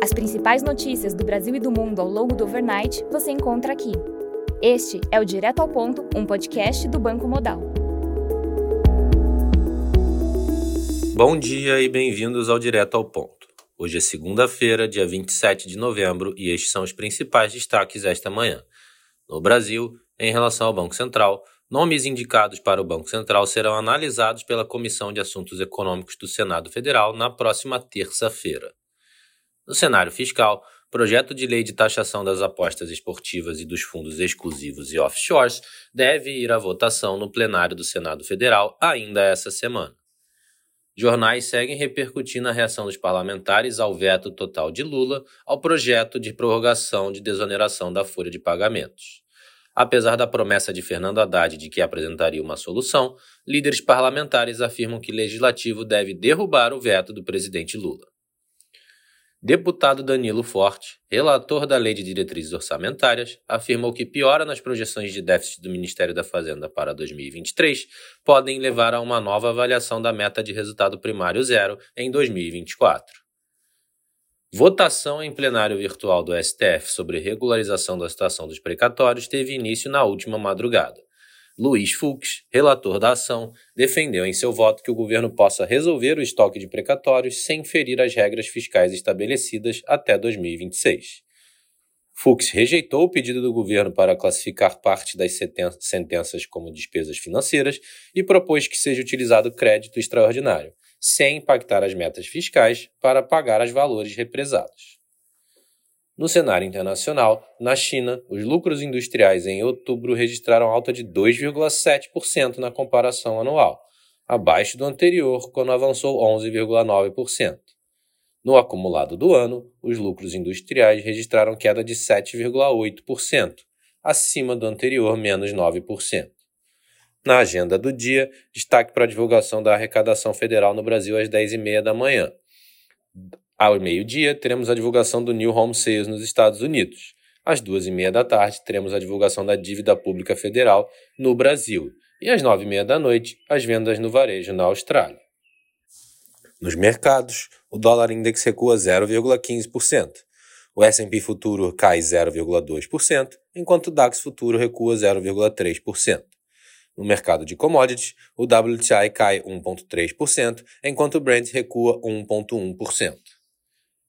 As principais notícias do Brasil e do mundo ao longo do overnight você encontra aqui. Este é o Direto ao Ponto, um podcast do Banco Modal. Bom dia e bem-vindos ao Direto ao Ponto. Hoje é segunda-feira, dia 27 de novembro, e estes são os principais destaques esta manhã. No Brasil, em relação ao Banco Central, Nomes indicados para o Banco Central serão analisados pela Comissão de Assuntos Econômicos do Senado Federal na próxima terça-feira. No cenário fiscal, projeto de lei de taxação das apostas esportivas e dos fundos exclusivos e offshores deve ir à votação no plenário do Senado Federal ainda essa semana. Jornais seguem repercutindo a reação dos parlamentares ao veto total de Lula ao projeto de prorrogação de desoneração da folha de pagamentos. Apesar da promessa de Fernando Haddad de que apresentaria uma solução, líderes parlamentares afirmam que o legislativo deve derrubar o veto do presidente Lula. Deputado Danilo Forte, relator da Lei de Diretrizes Orçamentárias, afirmou que piora nas projeções de déficit do Ministério da Fazenda para 2023 podem levar a uma nova avaliação da meta de resultado primário zero em 2024. Votação em plenário virtual do STF sobre regularização da situação dos precatórios teve início na última madrugada. Luiz Fux, relator da ação, defendeu em seu voto que o governo possa resolver o estoque de precatórios sem ferir as regras fiscais estabelecidas até 2026. Fux rejeitou o pedido do governo para classificar parte das sentenças como despesas financeiras e propôs que seja utilizado crédito extraordinário, sem impactar as metas fiscais para pagar os valores represados. No cenário internacional, na China, os lucros industriais em outubro registraram alta de 2,7% na comparação anual, abaixo do anterior, quando avançou 11,9%. No acumulado do ano, os lucros industriais registraram queda de 7,8%, acima do anterior, menos 9%. Na agenda do dia, destaque para a divulgação da arrecadação federal no Brasil às 10h30 da manhã. Ao meio-dia, teremos a divulgação do New Home Sales nos Estados Unidos. Às duas e meia da tarde, teremos a divulgação da dívida pública federal no Brasil. E às nove e meia da noite, as vendas no varejo na Austrália. Nos mercados, o dólar index recua 0,15%. O S&P futuro cai 0,2%, enquanto o DAX futuro recua 0,3%. No mercado de commodities, o WTI cai 1,3%, enquanto o Brent recua 1,1%.